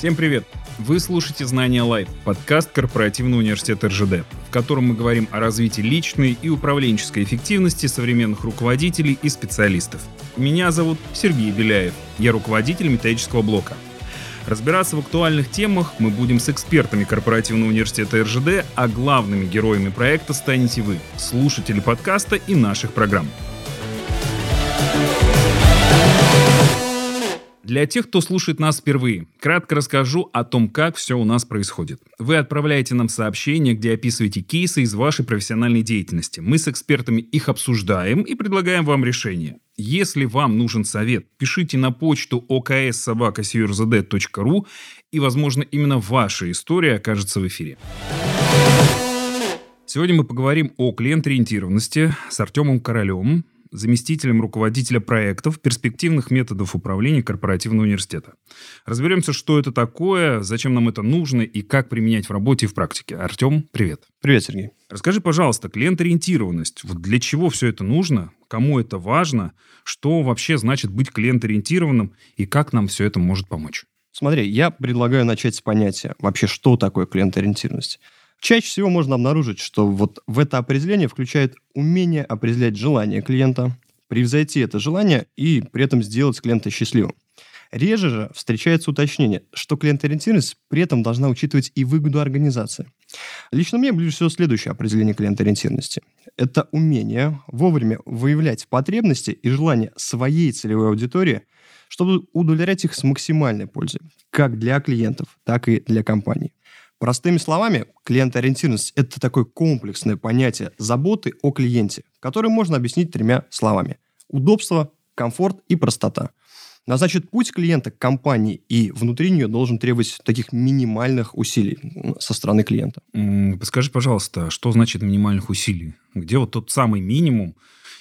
Всем привет! Вы слушаете «Знания Лайт» — подкаст корпоративного университета РЖД, в котором мы говорим о развитии личной и управленческой эффективности современных руководителей и специалистов. Меня зовут Сергей Беляев. Я руководитель методического блока. Разбираться в актуальных темах мы будем с экспертами корпоративного университета РЖД, а главными героями проекта станете вы, слушатели подкаста и наших программ. Для тех, кто слушает нас впервые, кратко расскажу о том, как все у нас происходит. Вы отправляете нам сообщения, где описываете кейсы из вашей профессиональной деятельности. Мы с экспертами их обсуждаем и предлагаем вам решение. Если вам нужен совет, пишите на почту okssobaka.rу и, возможно, именно ваша история окажется в эфире. Сегодня мы поговорим о клиент-ориентированности с Артемом Королем, заместителем руководителя проектов перспективных методов управления корпоративного университета. Разберемся, что это такое, зачем нам это нужно и как применять в работе и в практике. Артем, привет. Привет, Сергей. Расскажи, пожалуйста, клиент-ориентированность. Вот для чего все это нужно? Кому это важно? Что вообще значит быть клиент-ориентированным? И как нам все это может помочь? Смотри, я предлагаю начать с понятия вообще, что такое клиент-ориентированность. Чаще всего можно обнаружить, что вот в это определение включает умение определять желание клиента, превзойти это желание и при этом сделать клиента счастливым. Реже же встречается уточнение, что клиент-ориентированность при этом должна учитывать и выгоду организации. Лично мне ближе всего следующее определение клиент-ориентированности. Это умение вовремя выявлять потребности и желания своей целевой аудитории, чтобы удовлетворять их с максимальной пользой, как для клиентов, так и для компаний. Простыми словами, клиент-ориентированность – это такое комплексное понятие заботы о клиенте, которое можно объяснить тремя словами. Удобство, комфорт и простота. Но значит, путь клиента к компании и внутри нее должен требовать таких минимальных усилий со стороны клиента. Подскажи, пожалуйста, что значит минимальных усилий? Где вот тот самый минимум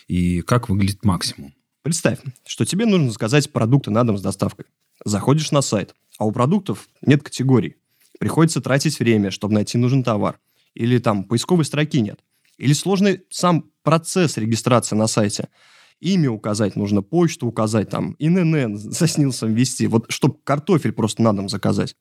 и как выглядит максимум? Представь, что тебе нужно заказать продукты на дом с доставкой. Заходишь на сайт, а у продуктов нет категорий. Приходится тратить время, чтобы найти нужный товар. Или там поисковой строки нет. Или сложный сам процесс регистрации на сайте. Имя указать нужно, почту указать, там, ИНН за СНИЛСом ввести, вот чтобы картофель просто на дом заказать.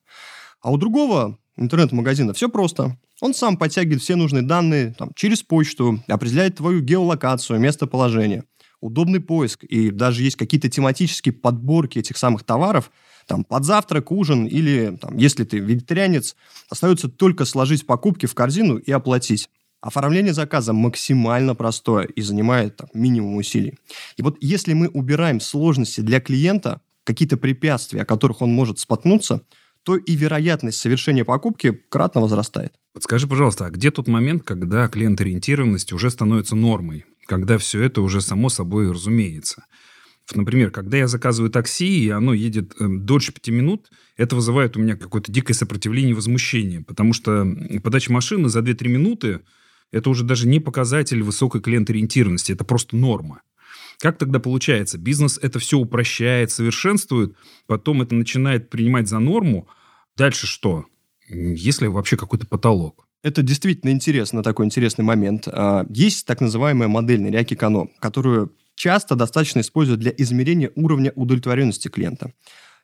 А у другого интернет-магазина все просто. Он сам подтягивает все нужные данные там, через почту, определяет твою геолокацию, местоположение. Удобный поиск, и даже есть какие-то тематические подборки этих самых товаров – там, под завтрак, ужин или, там, если ты вегетарианец, остается только сложить покупки в корзину и оплатить. Оформление заказа максимально простое и занимает там, минимум усилий. И вот если мы убираем сложности для клиента, какие-то препятствия, о которых он может споткнуться, то и вероятность совершения покупки кратно возрастает. Подскажи, пожалуйста, а где тот момент, когда клиент-ориентированность уже становится нормой? Когда все это уже само собой разумеется? Например, когда я заказываю такси, и оно едет э, дольше пяти минут, это вызывает у меня какое-то дикое сопротивление и возмущение, потому что подача машины за 2-3 минуты – это уже даже не показатель высокой клиент-ориентированности, это просто норма. Как тогда получается? Бизнес это все упрощает, совершенствует, потом это начинает принимать за норму. Дальше что? Есть ли вообще какой-то потолок? Это действительно интересно, такой интересный момент. А, есть так называемая модель Ныряки Кано, которую часто достаточно используют для измерения уровня удовлетворенности клиента.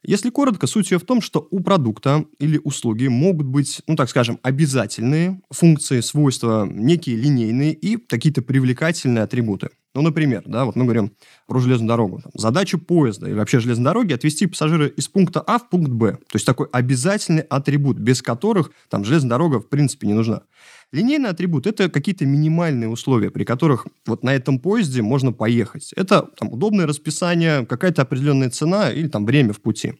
Если коротко, суть ее в том, что у продукта или услуги могут быть, ну так скажем, обязательные функции, свойства, некие линейные и какие-то привлекательные атрибуты. Ну, например, да, вот мы говорим про железную дорогу. Там, задача поезда или вообще железной дороги отвести пассажира из пункта А в пункт Б. То есть такой обязательный атрибут, без которых там железная дорога в принципе не нужна. Линейный атрибут – это какие-то минимальные условия, при которых вот на этом поезде можно поехать. Это там, удобное расписание, какая-то определенная цена или там время в пути.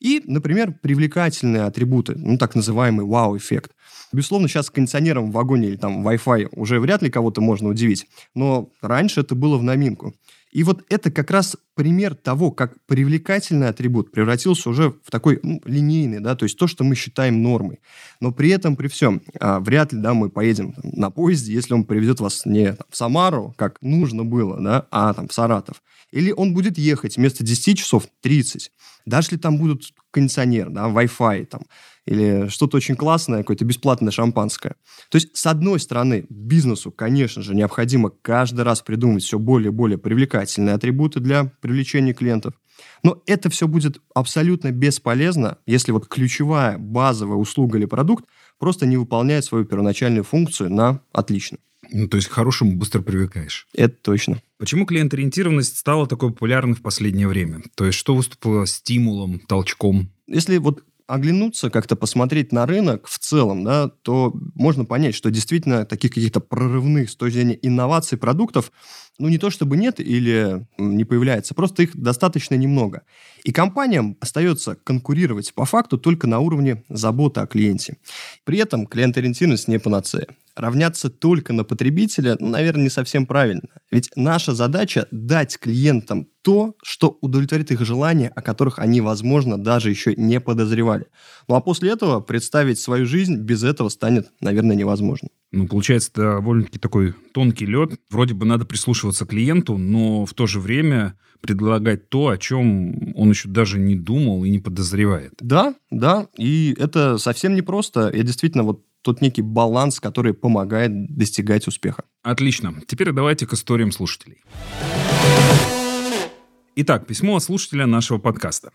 И, например, привлекательные атрибуты, ну, так называемый вау-эффект. Безусловно, сейчас кондиционером в вагоне или там Wi-Fi уже вряд ли кого-то можно удивить, но раньше это было в новинку. И вот это как раз пример того, как привлекательный атрибут превратился уже в такой ну, линейный, да, то есть то, что мы считаем нормой. Но при этом, при всем, а, вряд ли, да, мы поедем на поезде, если он приведет вас не там, в Самару, как нужно было, да, а там в Саратов. Или он будет ехать вместо 10 часов 30. Даже если там будут кондиционер, да, Wi-Fi, там, или что-то очень классное, какое-то бесплатное шампанское. То есть, с одной стороны, бизнесу, конечно же, необходимо каждый раз придумывать все более и более привлекательные атрибуты для привлечения клиентов. Но это все будет абсолютно бесполезно, если вот ключевая базовая услуга или продукт просто не выполняет свою первоначальную функцию на отлично. Ну, то есть к хорошему быстро привыкаешь. Это точно. Почему клиент-ориентированность стала такой популярной в последнее время? То есть что выступило стимулом, толчком? Если вот оглянуться, как-то посмотреть на рынок в целом, да, то можно понять, что действительно таких каких-то прорывных с точки зрения инноваций продуктов, ну, не то чтобы нет или не появляется, просто их достаточно немного. И компаниям остается конкурировать по факту только на уровне заботы о клиенте. При этом клиент-ориентированность не панацея равняться только на потребителя, ну, наверное, не совсем правильно. Ведь наша задача дать клиентам то, что удовлетворит их желания, о которых они, возможно, даже еще не подозревали. Ну а после этого представить свою жизнь без этого станет, наверное, невозможно. Ну, получается, довольно-таки такой тонкий лед. Вроде бы надо прислушиваться клиенту, но в то же время предлагать то, о чем он еще даже не думал и не подозревает. Да, да, и это совсем непросто. Я действительно вот тот некий баланс, который помогает достигать успеха. Отлично. Теперь давайте к историям слушателей. Итак, письмо от слушателя нашего подкаста.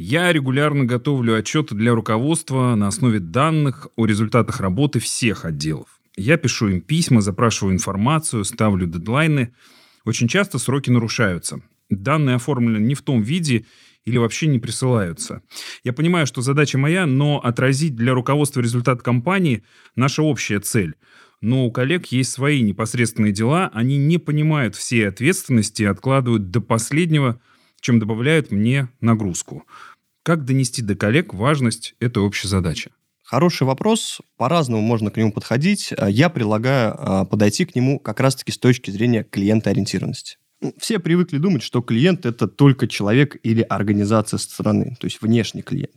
Я регулярно готовлю отчеты для руководства на основе данных о результатах работы всех отделов. Я пишу им письма, запрашиваю информацию, ставлю дедлайны. Очень часто сроки нарушаются. Данные оформлены не в том виде или вообще не присылаются. Я понимаю, что задача моя, но отразить для руководства результат компании – наша общая цель. Но у коллег есть свои непосредственные дела, они не понимают всей ответственности и откладывают до последнего, чем добавляют мне нагрузку. Как донести до коллег важность этой общей задачи? Хороший вопрос. По-разному можно к нему подходить. Я предлагаю а, подойти к нему как раз-таки с точки зрения клиентоориентированности. Все привыкли думать, что клиент – это только человек или организация страны, то есть внешний клиент.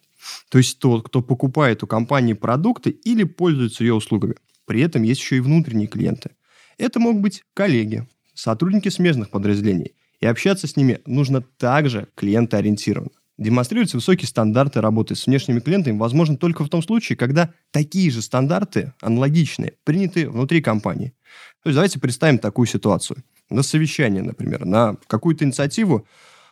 То есть тот, кто покупает у компании продукты или пользуется ее услугами. При этом есть еще и внутренние клиенты. Это могут быть коллеги, сотрудники смежных подразделений. И общаться с ними нужно также клиентоориентированно. Демонстрируются высокие стандарты работы с внешними клиентами возможно только в том случае, когда такие же стандарты, аналогичные, приняты внутри компании. То есть давайте представим такую ситуацию на совещание, например, на какую-то инициативу,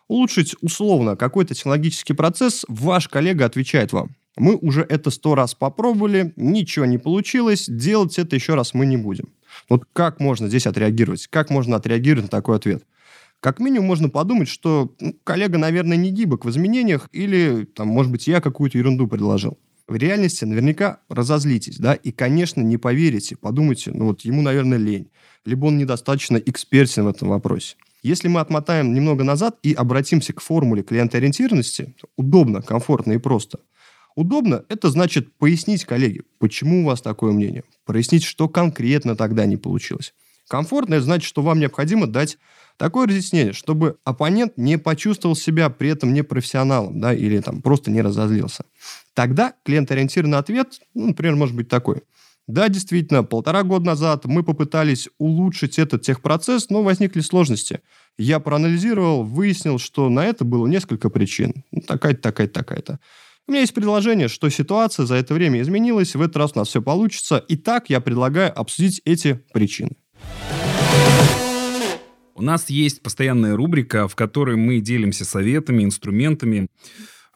улучшить условно какой-то технологический процесс, ваш коллега отвечает вам. Мы уже это сто раз попробовали, ничего не получилось, делать это еще раз мы не будем. Вот как можно здесь отреагировать? Как можно отреагировать на такой ответ? Как минимум можно подумать, что ну, коллега, наверное, не гибок в изменениях, или, там, может быть, я какую-то ерунду предложил. В реальности наверняка разозлитесь, да, и, конечно, не поверите, подумайте, ну вот ему, наверное, лень либо он недостаточно экспертен в этом вопросе. Если мы отмотаем немного назад и обратимся к формуле клиентоориентированности, удобно, комфортно и просто. Удобно – это значит пояснить коллеге, почему у вас такое мнение, прояснить, что конкретно тогда не получилось. Комфортно – это значит, что вам необходимо дать такое разъяснение, чтобы оппонент не почувствовал себя при этом непрофессионалом, да, или там просто не разозлился. Тогда клиент-ориентированный ответ, ну, например, может быть такой – да, действительно, полтора года назад мы попытались улучшить этот техпроцесс, но возникли сложности. Я проанализировал, выяснил, что на это было несколько причин. Ну, такая-то, такая-то, такая-то. У меня есть предложение, что ситуация за это время изменилась, в этот раз у нас все получится. Итак, я предлагаю обсудить эти причины. У нас есть постоянная рубрика, в которой мы делимся советами, инструментами.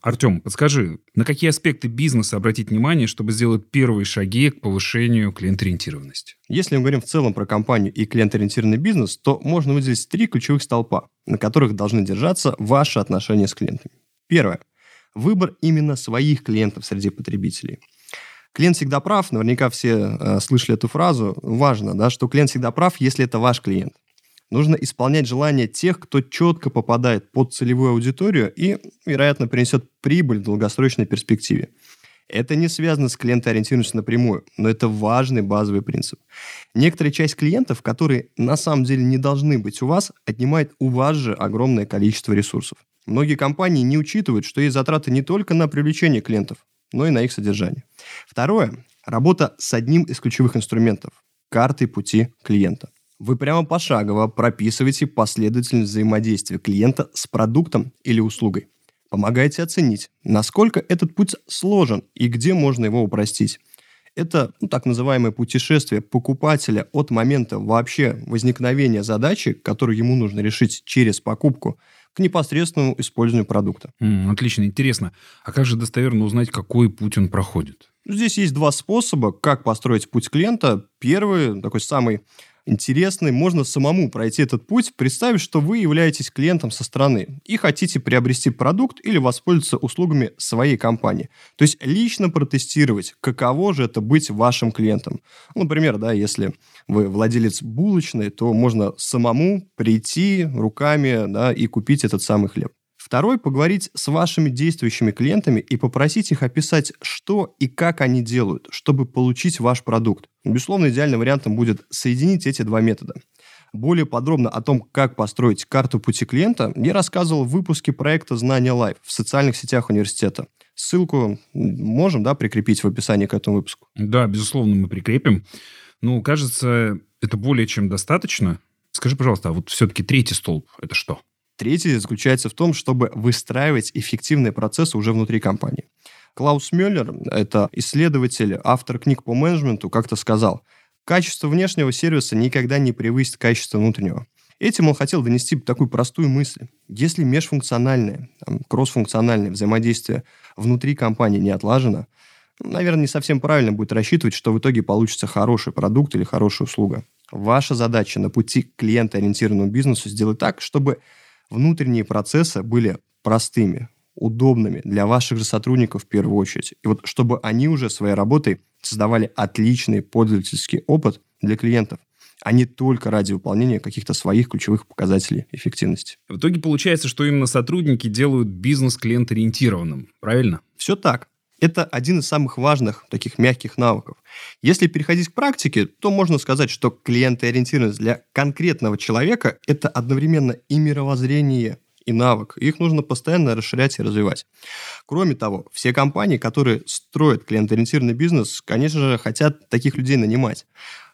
Артем, подскажи, на какие аспекты бизнеса обратить внимание, чтобы сделать первые шаги к повышению клиент-ориентированности? Если мы говорим в целом про компанию и клиент-ориентированный бизнес, то можно выделить три ключевых столпа, на которых должны держаться ваши отношения с клиентами. Первое. Выбор именно своих клиентов среди потребителей. Клиент всегда прав, наверняка все э, слышали эту фразу. Важно, да, что клиент всегда прав, если это ваш клиент. Нужно исполнять желания тех, кто четко попадает под целевую аудиторию и, вероятно, принесет прибыль в долгосрочной перспективе. Это не связано с клиентоориентированностью напрямую, но это важный базовый принцип. Некоторая часть клиентов, которые на самом деле не должны быть у вас, отнимает у вас же огромное количество ресурсов. Многие компании не учитывают, что есть затраты не только на привлечение клиентов, но и на их содержание. Второе – работа с одним из ключевых инструментов – картой пути клиента. Вы прямо пошагово прописываете последовательность взаимодействия клиента с продуктом или услугой. Помогаете оценить, насколько этот путь сложен и где можно его упростить. Это ну, так называемое путешествие покупателя от момента вообще возникновения задачи, которую ему нужно решить через покупку, к непосредственному использованию продукта. М, отлично, интересно. А как же достоверно узнать, какой путь он проходит? Здесь есть два способа, как построить путь клиента. Первый, такой самый интересный, можно самому пройти этот путь, представив, что вы являетесь клиентом со стороны и хотите приобрести продукт или воспользоваться услугами своей компании. То есть лично протестировать, каково же это быть вашим клиентом. Ну, например, да, если вы владелец булочной, то можно самому прийти руками да, и купить этот самый хлеб. Второй – поговорить с вашими действующими клиентами и попросить их описать, что и как они делают, чтобы получить ваш продукт. Безусловно, идеальным вариантом будет соединить эти два метода. Более подробно о том, как построить карту пути клиента, я рассказывал в выпуске проекта «Знания Лайв» в социальных сетях университета. Ссылку можем да, прикрепить в описании к этому выпуску? Да, безусловно, мы прикрепим. Ну, кажется, это более чем достаточно. Скажи, пожалуйста, а вот все-таки третий столб – это что? Третий заключается в том, чтобы выстраивать эффективные процессы уже внутри компании. Клаус Мюллер, это исследователь, автор книг по менеджменту, как-то сказал, качество внешнего сервиса никогда не превысит качество внутреннего. Этим он хотел донести такую простую мысль. Если межфункциональное, там, кроссфункциональное взаимодействие внутри компании не отлажено, наверное, не совсем правильно будет рассчитывать, что в итоге получится хороший продукт или хорошая услуга. Ваша задача на пути к клиентоориентированному бизнесу сделать так, чтобы внутренние процессы были простыми, удобными для ваших же сотрудников в первую очередь. И вот чтобы они уже своей работой создавали отличный пользовательский опыт для клиентов, а не только ради выполнения каких-то своих ключевых показателей эффективности. В итоге получается, что именно сотрудники делают бизнес клиент-ориентированным, правильно? Все так. Это один из самых важных таких мягких навыков. Если переходить к практике, то можно сказать, что клиентоориентированность для конкретного человека – это одновременно и мировоззрение, и навык. Их нужно постоянно расширять и развивать. Кроме того, все компании, которые строят клиентоориентированный бизнес, конечно же, хотят таких людей нанимать.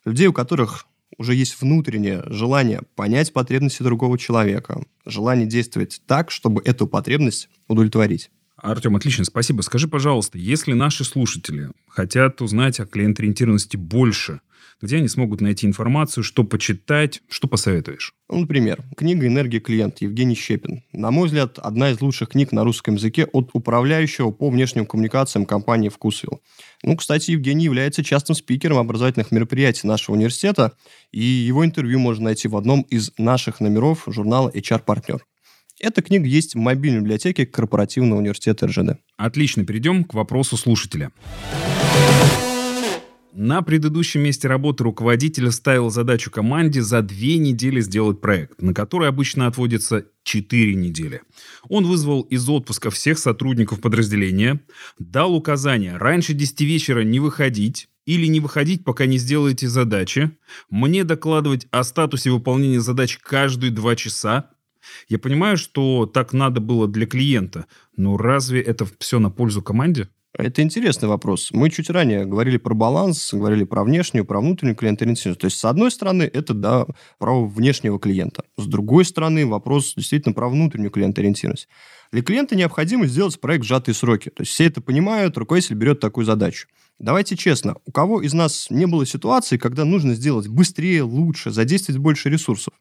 Людей, у которых уже есть внутреннее желание понять потребности другого человека, желание действовать так, чтобы эту потребность удовлетворить. Артем, отлично, спасибо. Скажи, пожалуйста, если наши слушатели хотят узнать о клиент-ориентированности больше, где они смогут найти информацию, что почитать, что посоветуешь? Ну, например, книга «Энергия клиент» Евгений Щепин. На мой взгляд, одна из лучших книг на русском языке от управляющего по внешним коммуникациям компании «Вкусвилл». Ну, кстати, Евгений является частым спикером образовательных мероприятий нашего университета, и его интервью можно найти в одном из наших номеров журнала HR-партнер. Эта книга есть в мобильной библиотеке корпоративного университета РЖД. Отлично, перейдем к вопросу слушателя. На предыдущем месте работы руководитель ставил задачу команде за две недели сделать проект, на который обычно отводится 4 недели. Он вызвал из отпуска всех сотрудников подразделения, дал указание раньше 10 вечера не выходить, или не выходить, пока не сделаете задачи, мне докладывать о статусе выполнения задач каждые два часа, я понимаю, что так надо было для клиента, но разве это все на пользу команде? Это интересный вопрос. Мы чуть ранее говорили про баланс, говорили про внешнюю, про внутреннюю клиент-ориентированность. То есть, с одной стороны, это, да, право внешнего клиента. С другой стороны, вопрос действительно про внутреннюю клиент-ориентированность. Для клиента необходимо сделать проект в сжатые сроки. То есть, все это понимают, руководитель берет такую задачу. Давайте честно, у кого из нас не было ситуации, когда нужно сделать быстрее, лучше, задействовать больше ресурсов?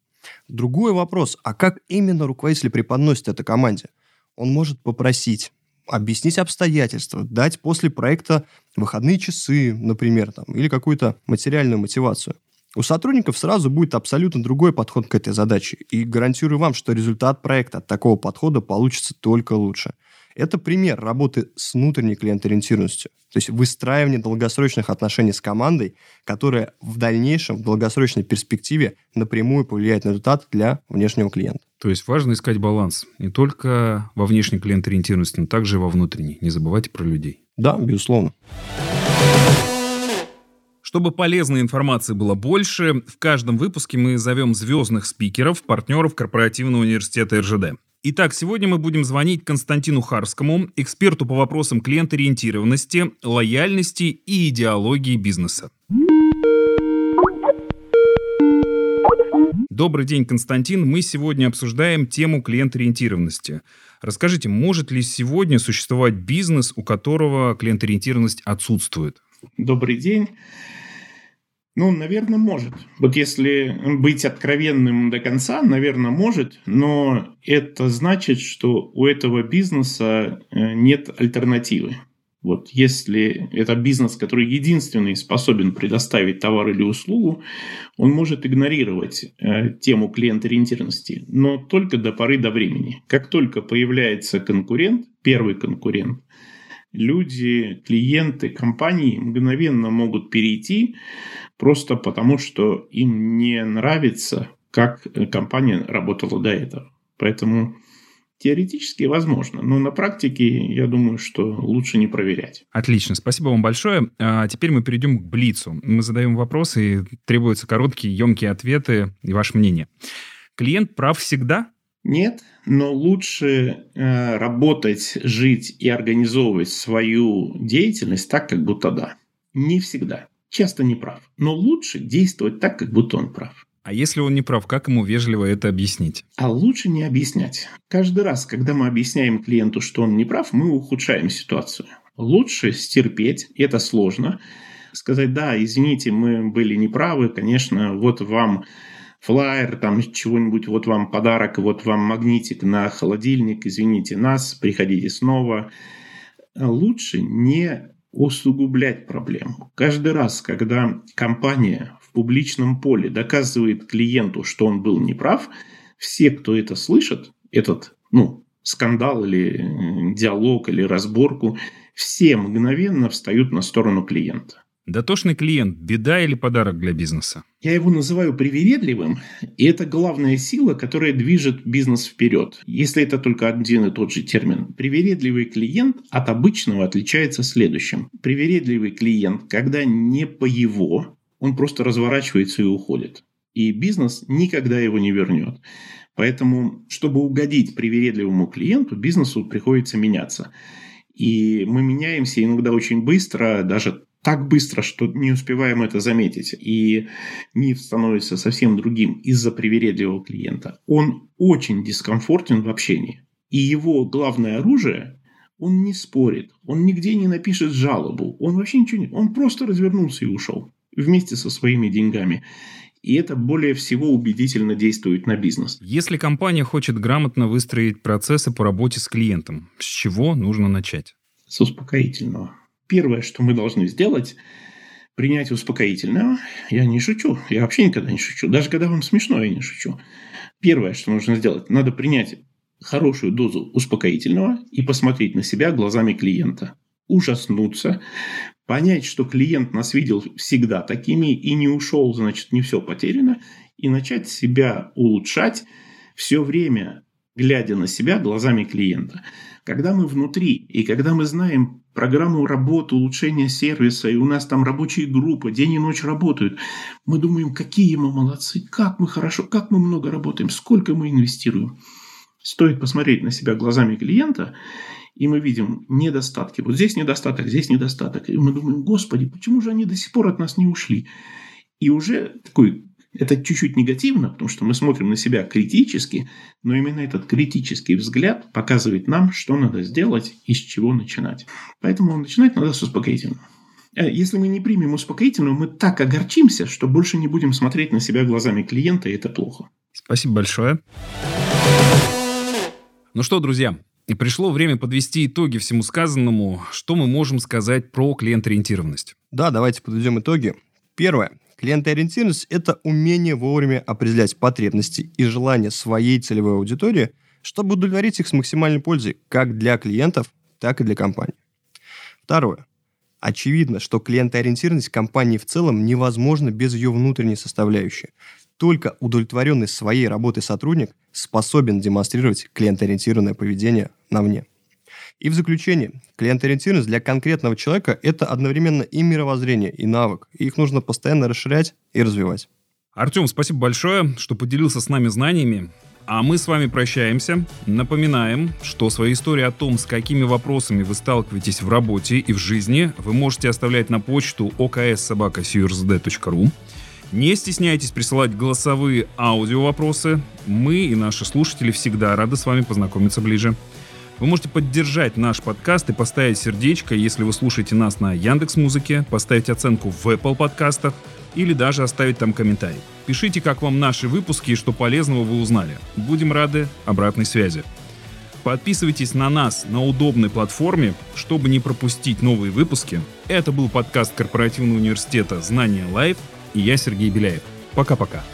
Другой вопрос, а как именно руководитель преподносит это команде? Он может попросить, объяснить обстоятельства, дать после проекта выходные часы, например, там, или какую-то материальную мотивацию. У сотрудников сразу будет абсолютно другой подход к этой задаче. И гарантирую вам, что результат проекта от такого подхода получится только лучше – это пример работы с внутренней клиент-ориентированностью. То есть выстраивание долгосрочных отношений с командой, которая в дальнейшем, в долгосрочной перспективе напрямую повлияет на результат для внешнего клиента. То есть важно искать баланс не только во внешней клиент-ориентированности, но также и во внутренней. Не забывайте про людей. Да, безусловно. Чтобы полезной информации было больше, в каждом выпуске мы зовем звездных спикеров, партнеров корпоративного университета РЖД. Итак, сегодня мы будем звонить Константину Харскому, эксперту по вопросам клиент-ориентированности, лояльности и идеологии бизнеса. Добрый день, Константин. Мы сегодня обсуждаем тему клиент-ориентированности. Расскажите, может ли сегодня существовать бизнес, у которого клиент-ориентированность отсутствует? Добрый день. Ну, наверное, может. Вот если быть откровенным до конца, наверное, может, но это значит, что у этого бизнеса э, нет альтернативы. Вот если это бизнес, который единственный способен предоставить товар или услугу, он может игнорировать э, тему клиент-ориентированности, но только до поры до времени. Как только появляется конкурент, первый конкурент, люди, клиенты, компании мгновенно могут перейти просто потому, что им не нравится, как компания работала до этого. Поэтому Теоретически возможно, но на практике я думаю, что лучше не проверять. Отлично, спасибо вам большое. А теперь мы перейдем к Блицу. Мы задаем вопросы, и требуются короткие, емкие ответы и ваше мнение. Клиент прав всегда? Нет, но лучше э, работать, жить и организовывать свою деятельность так, как будто да. Не всегда. Часто не прав. Но лучше действовать так, как будто он прав. А если он не прав, как ему вежливо это объяснить? А лучше не объяснять. Каждый раз, когда мы объясняем клиенту, что он не прав, мы ухудшаем ситуацию. Лучше стерпеть, это сложно, сказать, да, извините, мы были неправы, конечно, вот вам флайер, там чего-нибудь, вот вам подарок, вот вам магнитик на холодильник, извините нас, приходите снова. Лучше не усугублять проблему. Каждый раз, когда компания в публичном поле доказывает клиенту, что он был неправ, все, кто это слышит, этот ну, скандал или диалог или разборку, все мгновенно встают на сторону клиента. Дотошный клиент – беда или подарок для бизнеса? Я его называю привередливым, и это главная сила, которая движет бизнес вперед. Если это только один и тот же термин. Привередливый клиент от обычного отличается следующим. Привередливый клиент, когда не по его, он просто разворачивается и уходит. И бизнес никогда его не вернет. Поэтому, чтобы угодить привередливому клиенту, бизнесу приходится меняться. И мы меняемся иногда очень быстро, даже так быстро, что не успеваем это заметить. И миф становится совсем другим из-за привередливого клиента. Он очень дискомфортен в общении. И его главное оружие он не спорит, он нигде не напишет жалобу, он вообще ничего не... Он просто развернулся и ушел вместе со своими деньгами. И это более всего убедительно действует на бизнес. Если компания хочет грамотно выстроить процессы по работе с клиентом, с чего нужно начать? С успокоительного первое, что мы должны сделать, принять успокоительного. Я не шучу. Я вообще никогда не шучу. Даже когда вам смешно, я не шучу. Первое, что нужно сделать, надо принять хорошую дозу успокоительного и посмотреть на себя глазами клиента. Ужаснуться, понять, что клиент нас видел всегда такими и не ушел, значит, не все потеряно, и начать себя улучшать все время, глядя на себя глазами клиента. Когда мы внутри, и когда мы знаем программу работы, улучшения сервиса, и у нас там рабочие группы, день и ночь работают, мы думаем, какие мы молодцы, как мы хорошо, как мы много работаем, сколько мы инвестируем. Стоит посмотреть на себя глазами клиента, и мы видим недостатки. Вот здесь недостаток, здесь недостаток. И мы думаем, господи, почему же они до сих пор от нас не ушли? И уже такой это чуть-чуть негативно, потому что мы смотрим на себя критически, но именно этот критический взгляд показывает нам, что надо сделать и с чего начинать. Поэтому начинать надо с успокоительного. Э, если мы не примем успокоительного, мы так огорчимся, что больше не будем смотреть на себя глазами клиента, и это плохо. Спасибо большое. Ну что, друзья, пришло время подвести итоги всему сказанному. Что мы можем сказать про клиент-ориентированность? Да, давайте подведем итоги. Первое. Клиентоориентированность – это умение вовремя определять потребности и желания своей целевой аудитории, чтобы удовлетворить их с максимальной пользой как для клиентов, так и для компании. Второе. Очевидно, что клиентоориентированность компании в целом невозможна без ее внутренней составляющей. Только удовлетворенный своей работой сотрудник способен демонстрировать клиентоориентированное поведение на вне. И в заключение, клиент-ориентированность для конкретного человека – это одновременно и мировоззрение, и навык. И их нужно постоянно расширять и развивать. Артем, спасибо большое, что поделился с нами знаниями. А мы с вами прощаемся. Напоминаем, что свои истории о том, с какими вопросами вы сталкиваетесь в работе и в жизни, вы можете оставлять на почту okssobaka.sursd.ru. Не стесняйтесь присылать голосовые аудио вопросы. Мы и наши слушатели всегда рады с вами познакомиться ближе. Вы можете поддержать наш подкаст и поставить сердечко, если вы слушаете нас на Яндекс Музыке, поставить оценку в Apple подкастах или даже оставить там комментарий. Пишите, как вам наши выпуски и что полезного вы узнали. Будем рады обратной связи. Подписывайтесь на нас на удобной платформе, чтобы не пропустить новые выпуски. Это был подкаст корпоративного университета «Знания Life» и я Сергей Беляев. Пока-пока.